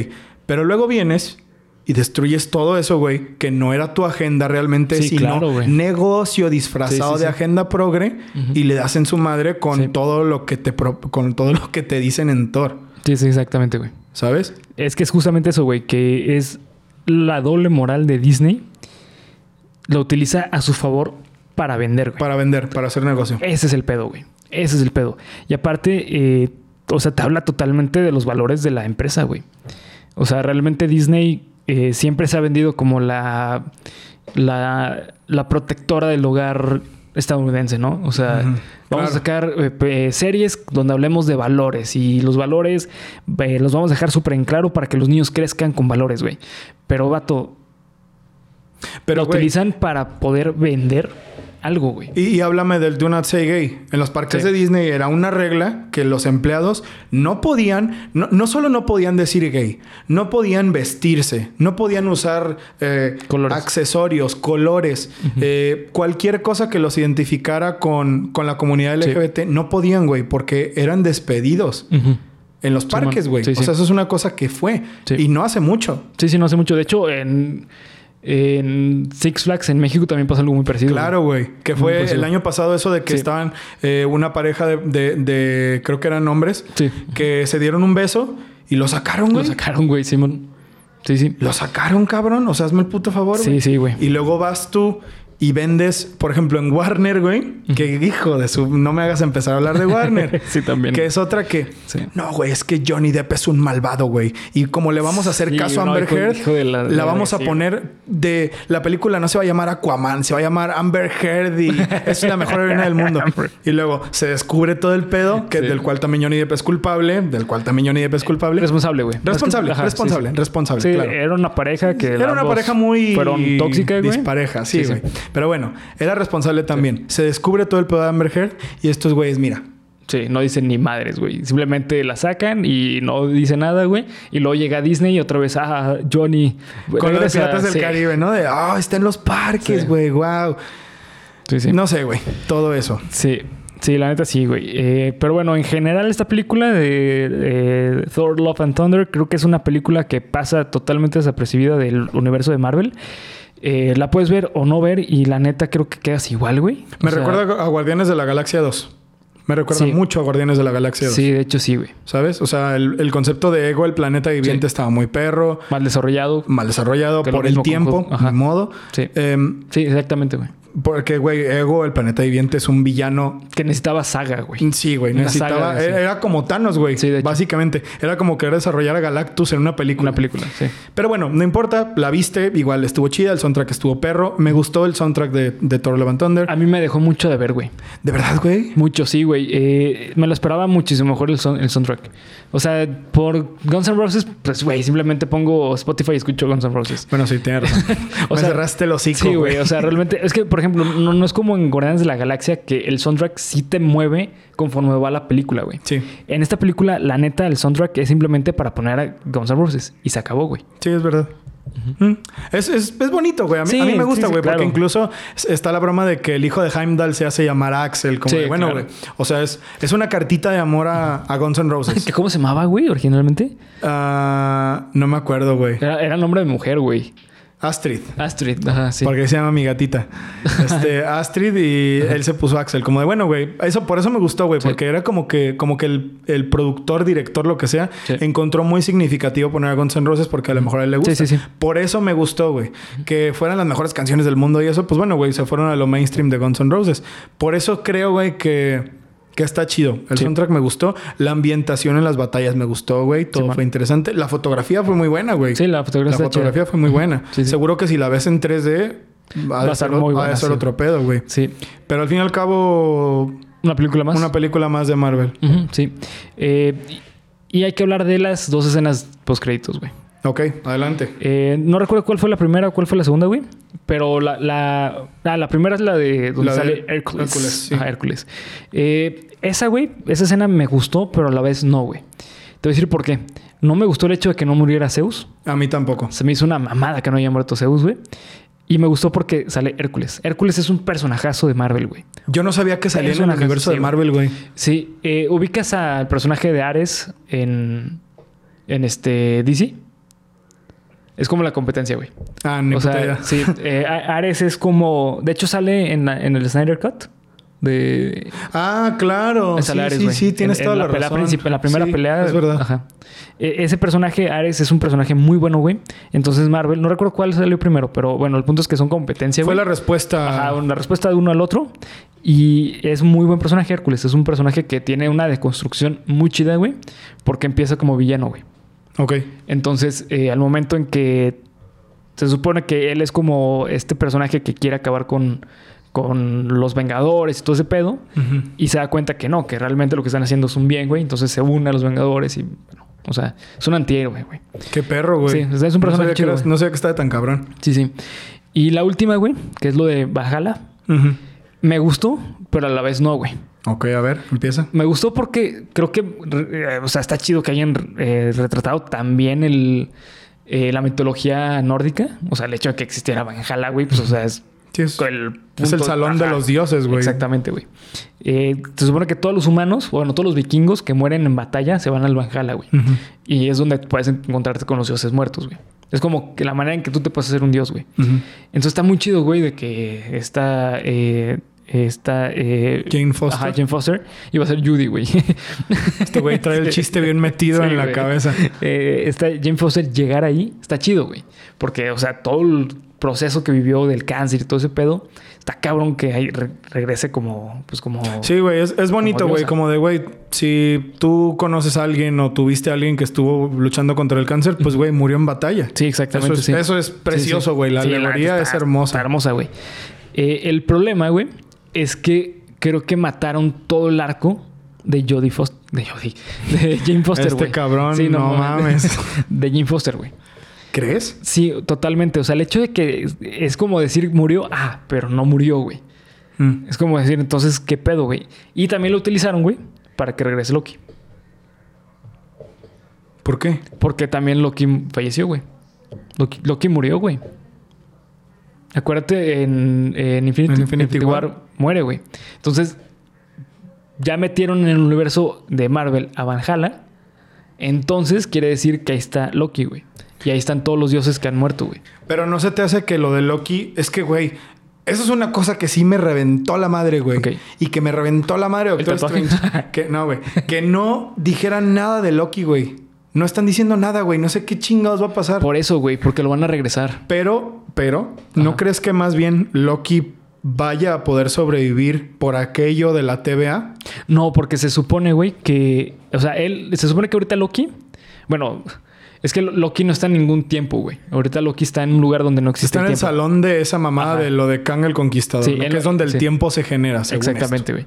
Pero luego vienes y destruyes todo eso, güey, que no era tu agenda realmente, Sí, sino claro, negocio disfrazado Sí, sí, de agenda progre y le das en su madre con todo lo que te pro- con todo lo que te dicen en Thor, Sí, sí, exactamente, güey. ¿sabes? Es que es justamente eso, güey, que es la doble moral de Disney. Lo utiliza a su favor para vender, güey. Para vender, para hacer negocio. Ese es el pedo, güey. Ese es el pedo. Y aparte, eh, o sea, te habla totalmente de los valores de la empresa, güey. O sea, realmente Disney eh, siempre se ha vendido como la, la, la protectora del hogar estadounidense, ¿no? O sea, vamos claro. a sacar eh, series donde hablemos de valores y los valores eh, los vamos a dejar súper en claro para que los niños crezcan con valores, güey. Pero, vato, Pero lo utilizan para poder vender algo, güey. Y, y háblame del Do Not Say Gay. En los parques Sí. de Disney era una regla que los empleados no podían, no, no solo no podían decir gay, no podían vestirse, no podían usar eh, Colores. accesorios, colores, eh, cualquier cosa que los identificara con, con la comunidad Sí. LGBT, no podían, güey, porque eran despedidos en los parques, güey. Sí, o sea, eso es una cosa que fue. Y no hace mucho. Sí, sí, no hace mucho. De hecho, en, en Six Flags en México también pasa algo muy parecido. Claro, güey. Que fue parecido. el año pasado eso de que Sí. estaban eh, una pareja de, de- de- creo que eran hombres, Sí. que se dieron un beso y lo sacaron, Lo güey. sacaron, güey, Simón. Sí, sí. Lo sacaron, cabrón. O sea, hazme el puto favor, Sí, sí, güey. Y luego vas tú y vendes, por ejemplo, en Warner, güey. Que hijo de su... No me hagas empezar a hablar de Warner. Sí, también. Que es otra que... Sí. No, güey, es que Johnny Depp es un malvado, güey. Y como le vamos a hacer Sí, caso a Amber Heard, de la- vamos a poner de... La película no se va a llamar Aquaman, se va a llamar Amber Heard y es la mejor heroína del mundo. Y luego se descubre todo el pedo, que Sí. del cual también Johnny Depp es culpable, del cual también Johnny Depp es culpable. Responsable, güey. Responsable, Ajá, responsable, responsable, Sí, claro. era una pareja que. Era una pareja muy... Fueron tóxicas, güey. Dispareja, sí. güey. Pero bueno, era responsable también. Se descubre todo el pedo de Amber Heard y estos güeyes, mira... Sí, no dicen ni madres, güey. Simplemente la sacan y no dice nada, güey. Y luego llega Disney y otra vez, ah, Johnny. Con los. Piratas del Sí. Caribe, ¿no? De, ah, está en los parques, Sí. güey, wow. Sí, sí. No sé, güey. Todo eso. Sí, sí, la neta sí, güey. Eh, pero bueno, en general esta película de Thor, Love and Thunder creo que es una película que pasa totalmente desapercibida del universo de Marvel. Eh, la puedes ver o no ver y la neta creo que quedas igual, güey. O Me sea, recuerda a Guardianes de la Galaxia 2. Me recuerda Sí. mucho a Guardianes de la Galaxia 2. Sí, de hecho sí, güey. ¿Sabes? O sea, el, el concepto de ego, el planeta viviente Sí. estaba muy perro, Mal desarrollado. mal desarrollado por el tiempo. Ajá. ni modo. Sí. Em, Sí, exactamente, güey. Porque, güey, ego, el planeta viviente es un villano Que necesitaba saga, güey. Sí, güey, necesitaba. saga, era, era como Thanos, güey. Sí. Básicamente. Era como querer desarrollar a Galactus en una película. Una película, sí. Pero bueno, no importa, la viste, igual estuvo chida, el soundtrack estuvo perro. Me gustó el soundtrack de, de Thor Love and Thunder. A mí me dejó mucho de ver, güey. ¿De verdad, güey? Mucho, sí, güey. Eh, me lo esperaba muchísimo mejor el, son- el soundtrack. O sea, por Guns N' Roses, pues, güey, simplemente pongo Spotify y escucho Guns N' Roses. Bueno, sí, tienes razón. O Me sea, cerraste el hocico, Sí, güey. O sea, realmente... Es que, por ejemplo, no, no es como en Guardianes de la Galaxia que el soundtrack sí te mueve conforme va la película, güey. Sí, En esta película, la neta, el soundtrack es simplemente para poner a Guns N' Roses. Y se acabó, güey. sí, es verdad. Mm. es, es, es bonito, güey. A Sí, a mí me gusta, sí, güey, claro. porque incluso es- está la broma de que el hijo de Heimdall se hace llamar Axel. Como de, bueno, claro. güey. O sea, es, es una cartita de amor a, a Guns N' Roses. ¿Que ¿Cómo se llamaba, güey, originalmente? Ah, no me acuerdo, güey. Era, era nombre de mujer, güey. Astrid. Astrid. Ajá, sí. Porque se llama mi gatita. Este, Astrid y él se puso Axel. Como de, bueno, güey. Eso, por eso me gustó, güey. Sí. Porque era como que, como que el, el productor, director, lo que sea, Sí. encontró muy significativo poner a Guns N' Roses porque a lo mejor a él le gusta. Sí, sí, sí. Por eso me gustó, güey. Que fueran las mejores canciones del mundo y eso, pues bueno, güey, se fueron a lo mainstream de Guns N' Roses. Por eso creo, güey, que, que está chido. El Sí. soundtrack me gustó. La ambientación en las batallas me gustó, güey. Todo Sí, fue interesante. La fotografía fue muy buena, güey. Sí, la fotografía La chida. fotografía fue muy buena. Sí. Seguro que si la ves en 3D va, Va a ser, va a otro pedo, güey. Sí. Pero al fin y al cabo, Una película más. una película más de Marvel. Sí. Eh, y hay que hablar de las dos escenas post créditos, güey. Ok, adelante. Eh, no recuerdo cuál fue la primera o cuál fue la segunda, güey. Pero la, la, ah, la primera es la de donde La de sale Hércules. Hércules, sí. Ajá, Hércules. Eh, esa, güey, esa escena me gustó, pero a la vez no, güey. Te voy a decir por qué. No me gustó el hecho de que no muriera Zeus. A mí tampoco. Se me hizo una mamada que no haya muerto Zeus, güey. Y me gustó porque sale Hércules. Hércules es un personajazo de Marvel, güey. Yo no sabía que salía en el universo de Marvel, güey. Sí, eh, ubicas al personaje de Ares en, en este DC. Es como la competencia, güey. Ah, ni O puta sea, idea. sí, eh, Ares es como. De hecho, sale en, la- en el Snyder Cut. De. Ah, claro. sale Sí, Ares, sí, güey. sí, tienes En- toda la, pelea razón. en la primera Sí, pelea. Es verdad. Ajá. E- ese personaje, Ares, es un personaje muy bueno, güey. Entonces, Marvel, no recuerdo cuál salió primero, pero bueno, el punto es que son competencia, Fue güey. la respuesta. Ajá, una respuesta de uno al otro. Y es muy buen personaje, Hércules. Es un personaje que tiene una deconstrucción muy chida, güey. Porque empieza como villano, güey. Ok. Entonces, eh, al momento en que se supone que él es como este personaje que quiere acabar con, con los Vengadores y todo ese pedo, y se da cuenta que no, que realmente lo que están haciendo es un bien, güey. Entonces se une a los Vengadores y, bueno, o sea, es un antihéroe, güey. Qué perro, güey. Sí, es un personaje no sabía, que chido, eras- no sabía que estaba tan cabrón. Sí, sí. Y la última, güey, que es lo de Valhalla, Ujú. Me gustó, pero a la vez no, güey. Ok, a ver, empieza. Me gustó porque creo que, eh, o sea, está chido que hayan eh, retratado también el, eh, la mitología nórdica. O sea, el hecho de que existiera Valhalla, güey, pues, o sea, es Sí, es, el, es el salón de los dioses, güey. Exactamente, güey. Se supone que todos los humanos, bueno, todos los vikingos que mueren en batalla se van al Valhalla, güey. Y es donde puedes encontrarte con los dioses muertos, güey. Es como que la manera en que tú te puedes hacer un dios, güey. Entonces está muy chido, güey, de que está... Está... eh, Jane Foster. Ajá, Jane Foster. Va a ser Judy, güey. Este güey trae el chiste bien metido Sí, en la cabeza. Eh, esta Jane Foster llegar ahí está chido, güey. Porque, o sea, todo el proceso que vivió del cáncer y todo ese pedo, está cabrón que ahí re- regrese como, pues como... Sí, güey, es, es bonito, güey. Como de, güey, si tú conoces a alguien o tuviste a alguien que estuvo luchando contra el cáncer, pues, güey, murió en batalla. Sí, exactamente. Eso es, sí. eso es Sí, sí. precioso, güey. La Sí, alegoría es hermosa. Está hermosa, güey. Eh, el problema, güey, es que creo que mataron todo el arco de Jodie Foster. De Jodie. De Jane Foster, Este güey. cabrón, no mames. De Jane Foster, güey. ¿Crees? Sí, totalmente. O sea, el hecho de que es, es como decir murió, ah, pero no murió, güey. Mm. Es como decir, entonces, ¿qué pedo, güey? Y también lo utilizaron, güey, para que regrese Loki. ¿Por qué? Porque también Loki falleció, güey. Loki, Loki murió, güey. Acuérdate, en, en Infinity, En Infinity War. muere, güey. Entonces, ya metieron en el universo de Marvel a Valhalla. Entonces, quiere decir que ahí está Loki, güey. Y ahí están todos los dioses que han muerto, güey. Pero no se te hace que lo de Loki... Es que, güey... Eso es una cosa que sí me reventó la madre, güey. Y que me reventó la madre Doctor? Strange. que, no, güey. Que no dijeran nada de Loki, güey. No están diciendo nada, güey. No sé qué chingados va a pasar. Por eso, güey, porque lo van a regresar. Pero, pero, ¿no Ajá. crees que más bien Loki vaya a poder sobrevivir por aquello de la TVA? No, porque se supone, güey, que. O sea, él. Se supone que ahorita Loki. Bueno, es que Loki no está en ningún tiempo, güey. Ahorita Loki está en un lugar donde no existe Está en el tiempo. salón de esa mamada Ajá. de lo de Kang el Conquistador, Sí, ¿no? él- que es donde el sí. tiempo se genera, según Exactamente, güey.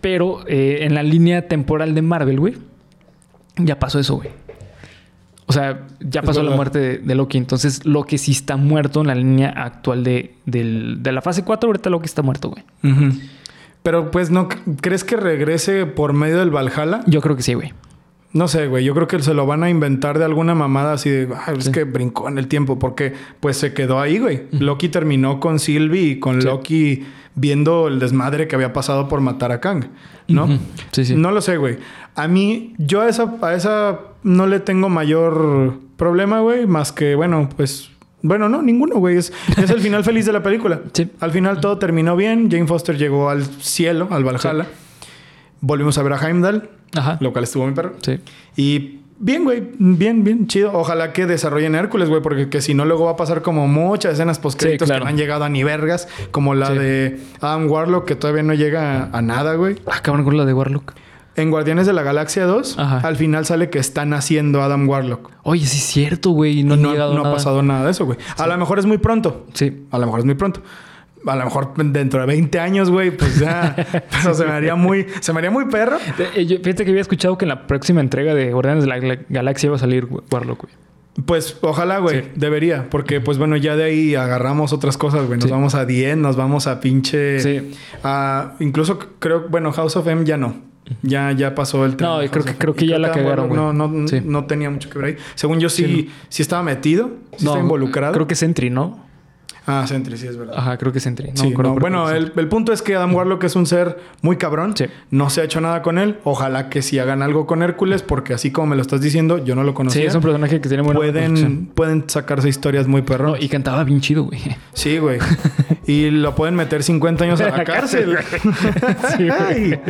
Pero eh, en la línea temporal de Marvel, güey, ya pasó eso, güey. O sea, ya Es pasó la muerte de, de Loki. Entonces, Loki sí está muerto en la línea actual de, de la fase 4. Ahorita Loki está muerto, güey. Pero pues no, ¿crees que regrese por medio del Valhalla? Yo creo que sí, güey. No sé, güey. Yo creo que se lo van a inventar de alguna mamada así de... "Ah, es Sí. que brincó en el tiempo. Porque pues se quedó ahí, güey. Loki terminó con Sylvie y con Sí. Loki viendo el desmadre que había pasado por matar a Kang. ¿no? Sí, sí. No lo sé, güey. A mí, yo a esa, a esa no le tengo mayor problema, güey. Más que, bueno, pues... Bueno, no, ninguno, güey. Es, es el final feliz de la película. Sí. Al final todo terminó bien. Jane Foster llegó al cielo, al Valhalla. Volvimos a ver a Heimdall, Ajá. lo cual estuvo muy perro. Sí. Y bien, güey, bien, bien chido. Ojalá que desarrollen Hércules, güey, porque que si no, luego va a pasar como muchas escenas post Sí, claro. que no han llegado a ni vergas, como la Sí. de Adam Warlock, que todavía no llega a, a nada, güey. Ah, cabrón, con la de Warlock. En Guardianes de la Galaxia 2, Ajá. al final sale que están haciendo Adam Warlock. Oye, sí es cierto, güey. No, no, ha pasado nada de eso, güey. A lo mejor es muy pronto. Sí. A lo mejor es muy pronto. A lo mejor dentro de 20 años, güey, pues ya. Pero se me haría muy, se me haría muy perro. Eh, yo- fíjate que había escuchado que en la próxima entrega de Guardianes de la Gala- Galaxia iba a salir Warlock, güey. Pues ojalá, güey, Sí. debería, porque pues bueno, ya de ahí agarramos otras cosas, güey. Nos Sí. vamos a 10, nos vamos a pinche. Sí. A, incluso creo, bueno, House of M ya no. Ya, ya pasó el tren. No, y creo que- creo que ya la cagaron, güey. No, no, Sí. no tenía mucho que ver ahí. Según yo, sí, Sí, sí, estaba metido, sí estaba involucrado. Creo que Sentry, ¿no? Ah, Sentry, sí, es verdad. Ajá, creo que Sentry. No, Sí, no, bueno, creo el, el punto es que Adam Warlock es un ser muy cabrón. Sí. No se ha hecho nada con él. Ojalá que si hagan algo con Hércules, porque así como me lo estás diciendo, yo no lo Sí, conocía. es un personaje que tiene construcción. pueden, pueden sacarse historias muy perrón. No, y cantaba bien chido, güey. Sí, güey. y lo pueden meter 50 años a la cárcel. Sí, güey.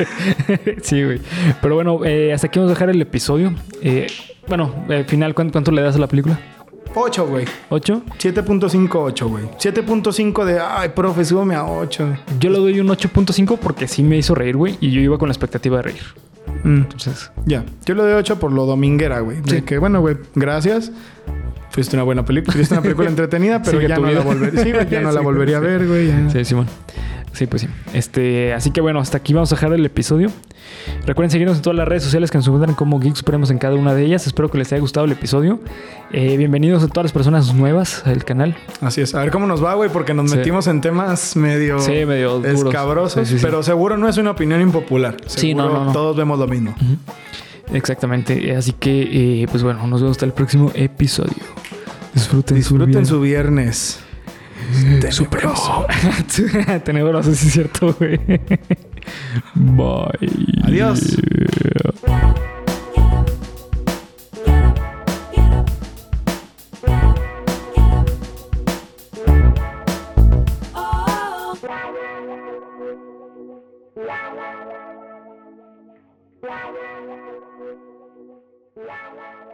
sí, güey. Pero bueno, eh, hasta aquí vamos a dejar el episodio. Eh, bueno, al final, ¿cuánto, cuánto le das a la película? 8, güey. ¿8? 7.58, güey. 7.5 de, ay, profe, súbame a 8. Yo le doy un 8.5 porque sí me hizo reír, güey. Y yo iba con la expectativa de reír. Mm, Entonces, ya. Yo le doy 8 por lo dominguera, güey. De Sí. que, bueno, güey, gracias. Fuiste una buena película. Fuiste una película entretenida, pero Sigue ya no, la vida. volvería, sí, güey, ya no la Sí. volvería a ver, güey. ya. sí, Simón. Sí, pues sí. Este, así que bueno, hasta aquí vamos a dejar el episodio. Recuerden seguirnos en todas las redes sociales que nos encuentran como Geek Supremos en cada una de ellas. Espero que les haya gustado el episodio. Eh, bienvenidos a todas las personas nuevas al canal. Así es. A ver cómo nos va, güey, porque nos Sí. metimos en temas medio, Sí, medio escabrosos. Sí. Pero seguro no es una opinión impopular. Sí, no, Seguro no, no. Todos vemos lo mismo. Exactamente. Eh, así que, eh, pues bueno, nos vemos hasta el próximo episodio. Disfruten, Disfruten su, su viernes. Tenebroso. Tenebroso, sí es cierto, güey. Bye. Adiós. Oh. la la la